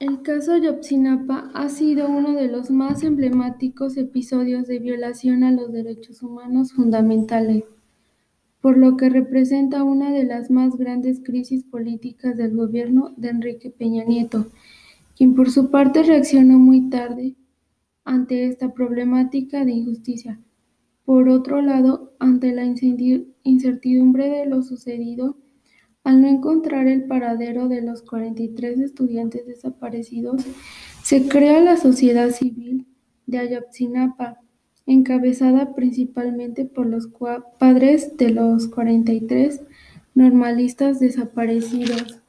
El caso Ayotzinapa ha sido uno de los más emblemáticos episodios de violación a los derechos humanos fundamentales, por lo que representa una de las más grandes crisis políticas del gobierno de Enrique Peña Nieto, quien por su parte reaccionó muy tarde ante esta problemática de injusticia. Por otro lado, ante la incertidumbre de lo sucedido, al no encontrar el paradero de los 43 estudiantes desaparecidos, se crea la sociedad civil de Ayotzinapa, encabezada principalmente por los padres de los 43 normalistas desaparecidos.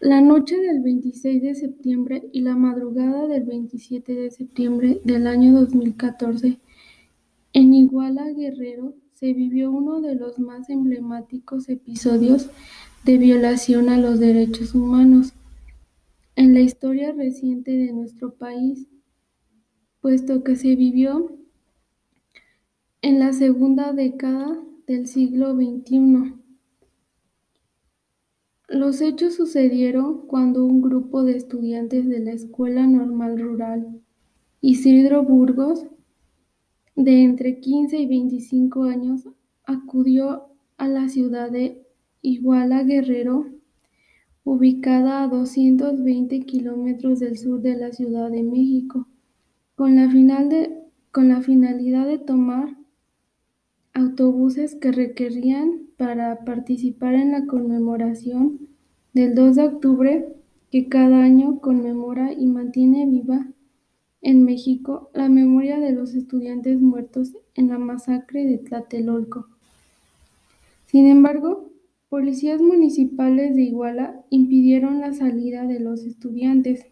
La noche del 26 de septiembre y la madrugada del 27 de septiembre del año 2014, en Iguala Guerrero se vivió uno de los más emblemáticos episodios de violación a los derechos humanos en la historia reciente de nuestro país, puesto que se vivió en la segunda década del siglo XXI. Los hechos sucedieron cuando un grupo de estudiantes de la Escuela Normal Rural Isidro Burgos, de entre 15 y 25 años, acudió a la ciudad de Iguala Guerrero, ubicada a 220 kilómetros del sur de la Ciudad de México, con la, con la finalidad de tomar autobuses que requerían para participar en la conmemoración del 2 de octubre que cada año conmemora y mantiene viva en México la memoria de los estudiantes muertos en la masacre de Tlatelolco. Sin embargo, policías municipales de Iguala impidieron la salida de los estudiantes,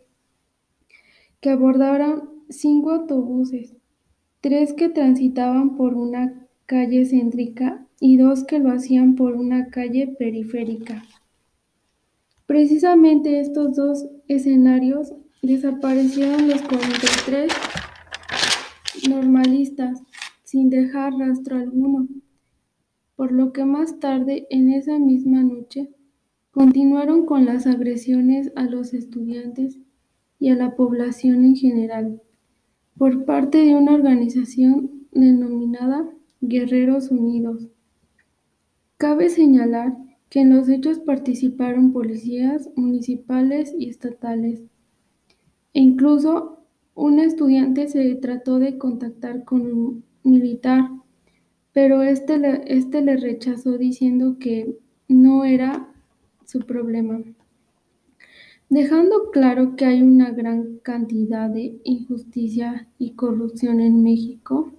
que abordaron cinco autobuses, tres que transitaban por una calle céntrica y dos que lo hacían por una calle periférica. Precisamente estos dos escenarios desaparecieron los 43 normalistas sin dejar rastro alguno, por lo que más tarde en esa misma noche continuaron con las agresiones a los estudiantes y a la población en general por parte de una organización denominada Guerreros Unidos. Cabe señalar que en los hechos participaron policías municipales y estatales, incluso un estudiante se trató de contactar con un militar, pero este le, este le rechazó diciendo que no era su problema, dejando claro que hay una gran cantidad de injusticia y corrupción en México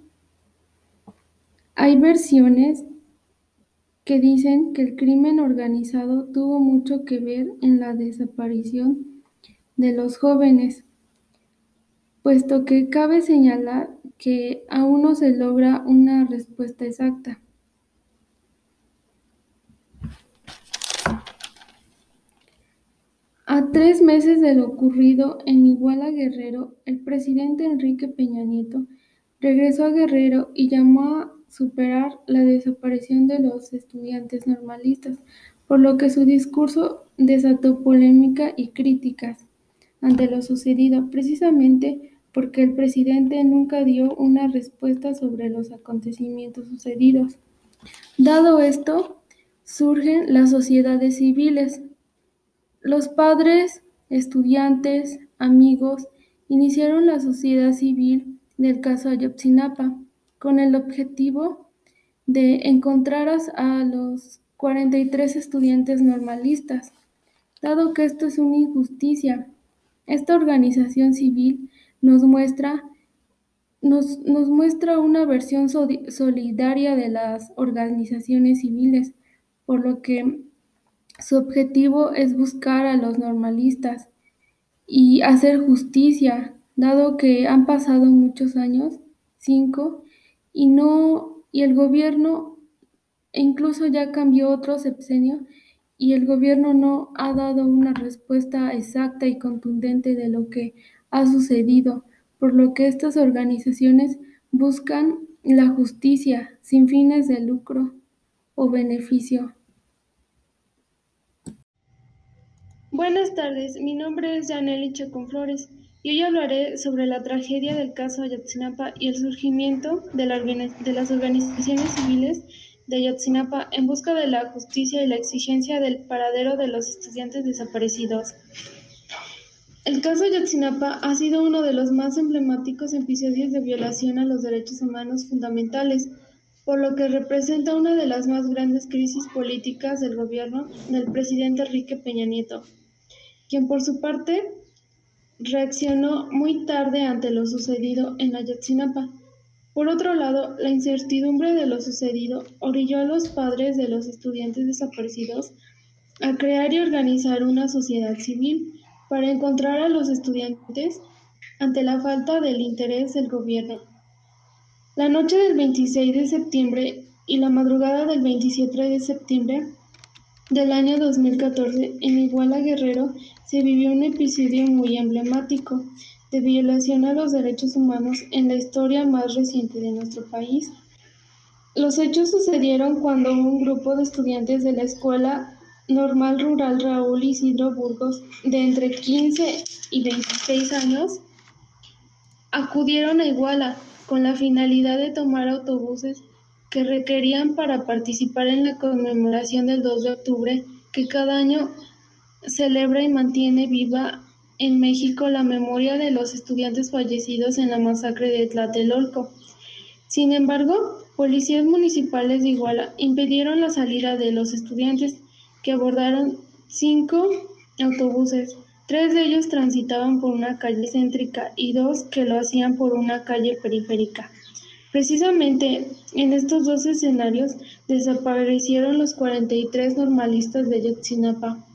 hay versiones que dicen que el crimen organizado tuvo mucho que ver en la desaparición de los jóvenes, puesto que cabe señalar que aún no se logra una respuesta exacta. A tres meses de lo ocurrido en Iguala Guerrero, el presidente Enrique Peña Nieto regresó a Guerrero y llamó a superar la desaparición de los estudiantes normalistas, por lo que su discurso desató polémica y críticas ante lo sucedido, precisamente porque el presidente nunca dio una respuesta sobre los acontecimientos sucedidos. Dado esto, surgen las sociedades civiles. Los padres, estudiantes, amigos, iniciaron la sociedad civil del caso Ayotzinapa con el objetivo de encontrar a los 43 estudiantes normalistas. Dado que esto es una injusticia, esta organización civil nos muestra, nos, nos muestra una versión solidaria de las organizaciones civiles, por lo que su objetivo es buscar a los normalistas y hacer justicia, dado que han pasado muchos años, cinco, y no y el gobierno e incluso ya cambió otro sexenio y el gobierno no ha dado una respuesta exacta y contundente de lo que ha sucedido, por lo que estas organizaciones buscan la justicia sin fines de lucro o beneficio. Buenas tardes, mi nombre es Janely Chacón y hoy hablaré sobre la tragedia del caso Ayotzinapa y el surgimiento de las organizaciones civiles de Ayotzinapa en busca de la justicia y la exigencia del paradero de los estudiantes desaparecidos. El caso Ayotzinapa ha sido uno de los más emblemáticos episodios de violación a los derechos humanos fundamentales, por lo que representa una de las más grandes crisis políticas del gobierno del presidente Enrique Peña Nieto quien por su parte reaccionó muy tarde ante lo sucedido en Ayotzinapa. Por otro lado, la incertidumbre de lo sucedido orilló a los padres de los estudiantes desaparecidos a crear y organizar una sociedad civil para encontrar a los estudiantes ante la falta del interés del gobierno. La noche del 26 de septiembre y la madrugada del 27 de septiembre del año 2014, en Iguala Guerrero, se vivió un episodio muy emblemático de violación a los derechos humanos en la historia más reciente de nuestro país. Los hechos sucedieron cuando un grupo de estudiantes de la Escuela Normal Rural Raúl Isidro Burgos, de entre 15 y 26 años, acudieron a Iguala con la finalidad de tomar autobuses que requerían para participar en la conmemoración del 2 de octubre, que cada año celebra y mantiene viva en México la memoria de los estudiantes fallecidos en la masacre de Tlatelolco. Sin embargo, policías municipales de Iguala impidieron la salida de los estudiantes, que abordaron cinco autobuses. Tres de ellos transitaban por una calle céntrica y dos que lo hacían por una calle periférica. Precisamente en estos dos escenarios desaparecieron los 43 normalistas de Yotzinapa.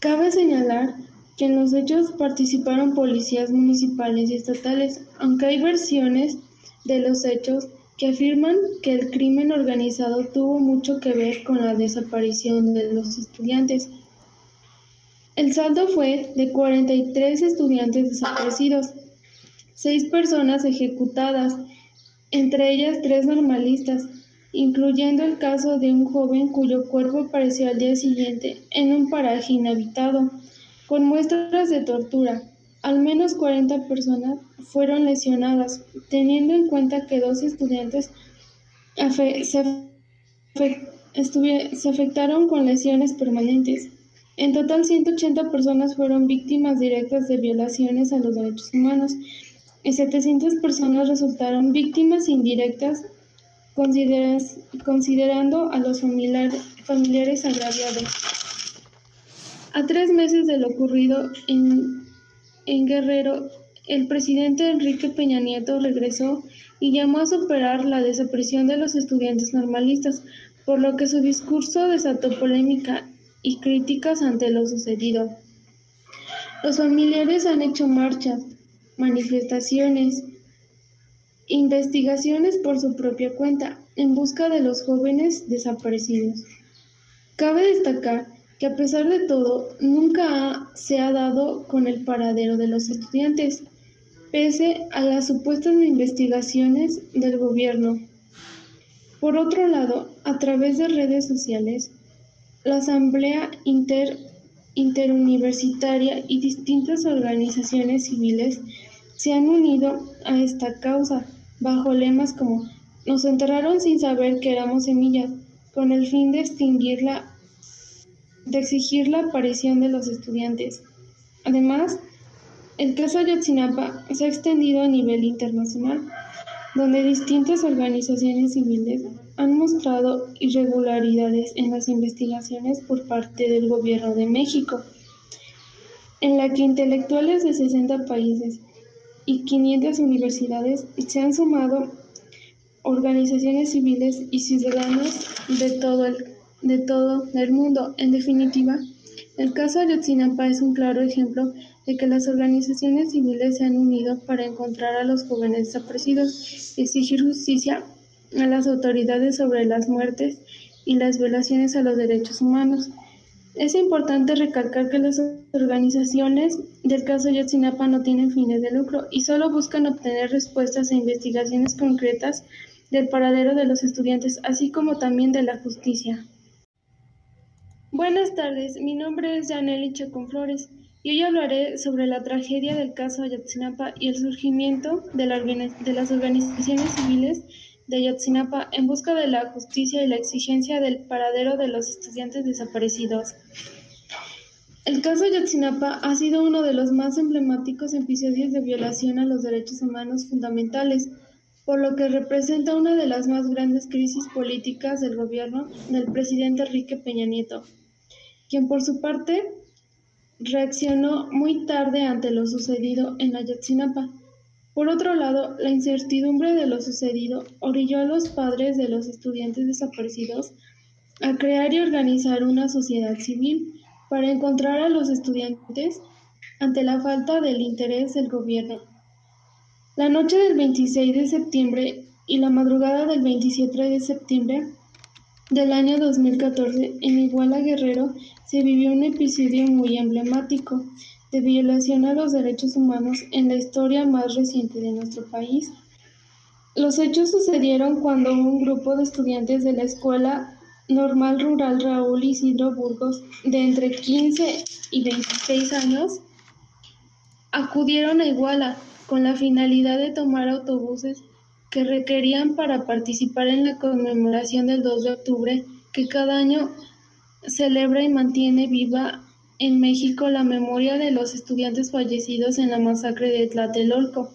Cabe señalar que en los hechos participaron policías municipales y estatales, aunque hay versiones de los hechos que afirman que el crimen organizado tuvo mucho que ver con la desaparición de los estudiantes. El saldo fue de 43 estudiantes desaparecidos, seis personas ejecutadas entre ellas tres normalistas, incluyendo el caso de un joven cuyo cuerpo apareció al día siguiente en un paraje inhabitado, con muestras de tortura. Al menos 40 personas fueron lesionadas, teniendo en cuenta que dos estudiantes se, afectaron con lesiones permanentes. En total, 180 personas fueron víctimas directas de violaciones a los derechos humanos y 700 personas resultaron víctimas indirectas, considerando a los familiares agraviados. A tres meses de lo ocurrido en, en Guerrero, el presidente Enrique Peña Nieto regresó y llamó a superar la desaparición de los estudiantes normalistas, por lo que su discurso desató polémica y críticas ante lo sucedido. Los familiares han hecho marchas, manifestaciones, investigaciones por su propia cuenta en busca de los jóvenes desaparecidos. Cabe destacar que a pesar de todo, nunca se ha dado con el paradero de los estudiantes, pese a las supuestas investigaciones del gobierno. Por otro lado, a través de redes sociales, la Asamblea Inter interuniversitaria y distintas organizaciones civiles se han unido a esta causa bajo lemas como nos enterraron sin saber que éramos semillas, con el fin de extinguirla, de exigir la aparición de los estudiantes. Además, el caso Ayotzinapa se ha extendido a nivel internacional, donde distintas organizaciones civiles han mostrado irregularidades en las investigaciones por parte del Gobierno de México, en la que intelectuales de 60 países y 500 universidades se han sumado organizaciones civiles y ciudadanos de todo el, de todo el mundo. En definitiva, el caso Ayotzinapa es un claro ejemplo de que las organizaciones civiles se han unido para encontrar a los jóvenes desaparecidos exigir justicia a las autoridades sobre las muertes y las violaciones a los derechos humanos. Es importante recalcar que las organizaciones del caso Yotzinapa no tienen fines de lucro y solo buscan obtener respuestas e investigaciones concretas del paradero de los estudiantes, así como también de la justicia. Buenas tardes, mi nombre es Janely Flores y hoy hablaré sobre la tragedia del caso Ayotzinapa y el surgimiento de, de las organizaciones civiles de Ayotzinapa en busca de la justicia y la exigencia del paradero de los estudiantes desaparecidos. El caso Ayotzinapa ha sido uno de los más emblemáticos episodios de violación a los derechos humanos fundamentales, por lo que representa una de las más grandes crisis políticas del gobierno del presidente Enrique Peña Nieto quien por su parte reaccionó muy tarde ante lo sucedido en Ayotzinapa. Por otro lado, la incertidumbre de lo sucedido orilló a los padres de los estudiantes desaparecidos a crear y organizar una sociedad civil para encontrar a los estudiantes ante la falta del interés del gobierno. La noche del 26 de septiembre y la madrugada del 27 de septiembre del año 2014, en Iguala Guerrero, se vivió un episodio muy emblemático de violación a los derechos humanos en la historia más reciente de nuestro país. Los hechos sucedieron cuando un grupo de estudiantes de la Escuela Normal Rural Raúl Isidro Burgos, de entre 15 y 26 años, acudieron a Iguala con la finalidad de tomar autobuses que requerían para participar en la conmemoración del 2 de octubre que cada año celebra y mantiene viva en México la memoria de los estudiantes fallecidos en la masacre de Tlatelolco.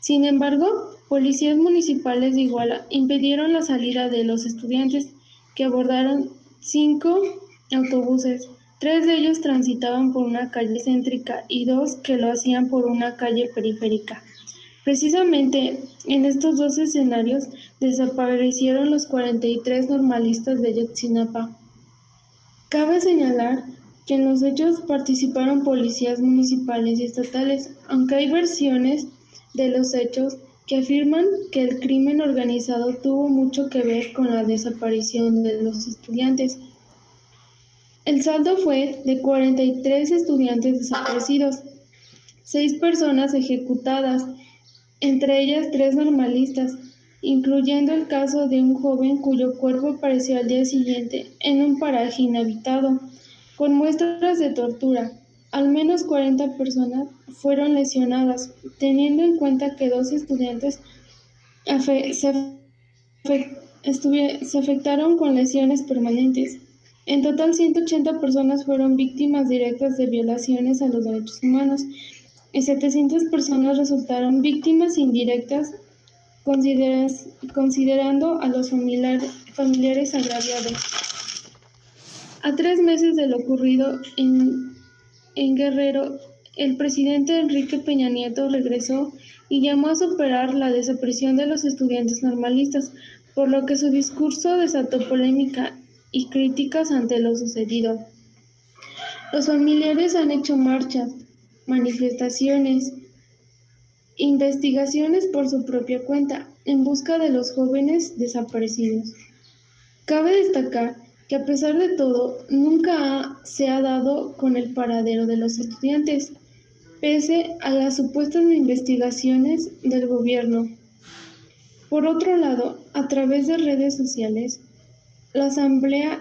Sin embargo, policías municipales de Iguala impidieron la salida de los estudiantes, que abordaron cinco autobuses. Tres de ellos transitaban por una calle céntrica y dos que lo hacían por una calle periférica. Precisamente en estos dos escenarios desaparecieron los 43 normalistas de Yotzinapa. Cabe señalar que en los hechos participaron policías municipales y estatales, aunque hay versiones de los hechos que afirman que el crimen organizado tuvo mucho que ver con la desaparición de los estudiantes. El saldo fue de 43 estudiantes desaparecidos, seis personas ejecutadas entre ellas tres normalistas, incluyendo el caso de un joven cuyo cuerpo apareció al día siguiente en un paraje inhabitado, con muestras de tortura. Al menos 40 personas fueron lesionadas, teniendo en cuenta que dos estudiantes se, se afectaron con lesiones permanentes. En total, 180 personas fueron víctimas directas de violaciones a los derechos humanos y 700 personas resultaron víctimas indirectas, considerando a los familiares agraviados. A tres meses de lo ocurrido en, en Guerrero, el presidente Enrique Peña Nieto regresó y llamó a superar la desaparición de los estudiantes normalistas, por lo que su discurso desató polémica y críticas ante lo sucedido. Los familiares han hecho marchas, manifestaciones, investigaciones por su propia cuenta en busca de los jóvenes desaparecidos. Cabe destacar que a pesar de todo, nunca se ha dado con el paradero de los estudiantes, pese a las supuestas investigaciones del gobierno. Por otro lado, a través de redes sociales, la Asamblea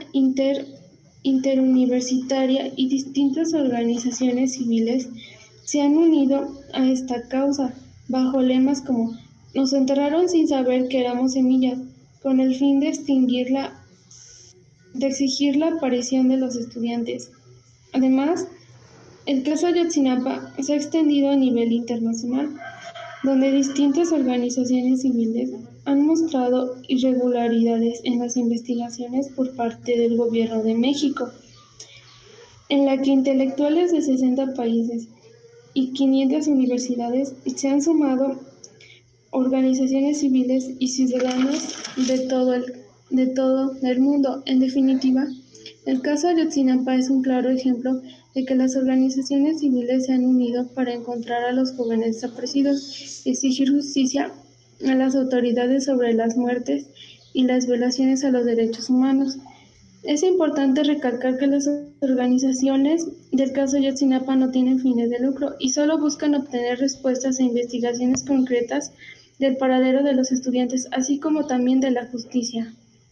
Interuniversitaria y distintas organizaciones civiles se han unido a esta causa bajo lemas como nos enterraron sin saber que éramos semillas, con el fin de extinguirla, de exigir la aparición de los estudiantes. Además, el caso Ayotzinapa se ha extendido a nivel internacional, donde distintas organizaciones civiles han mostrado irregularidades en las investigaciones por parte del gobierno de México, en la que intelectuales de 60 países y 500 universidades se han sumado organizaciones civiles y ciudadanos de todo el, de todo el mundo. En definitiva, el caso Ayotzinapa es un claro ejemplo de que las organizaciones civiles se han unido para encontrar a los jóvenes desaparecidos exigir justicia a las autoridades sobre las muertes y las violaciones a los derechos humanos. Es importante recalcar que las organizaciones del caso Yotzinapa no tienen fines de lucro y solo buscan obtener respuestas e investigaciones concretas del paradero de los estudiantes, así como también de la justicia.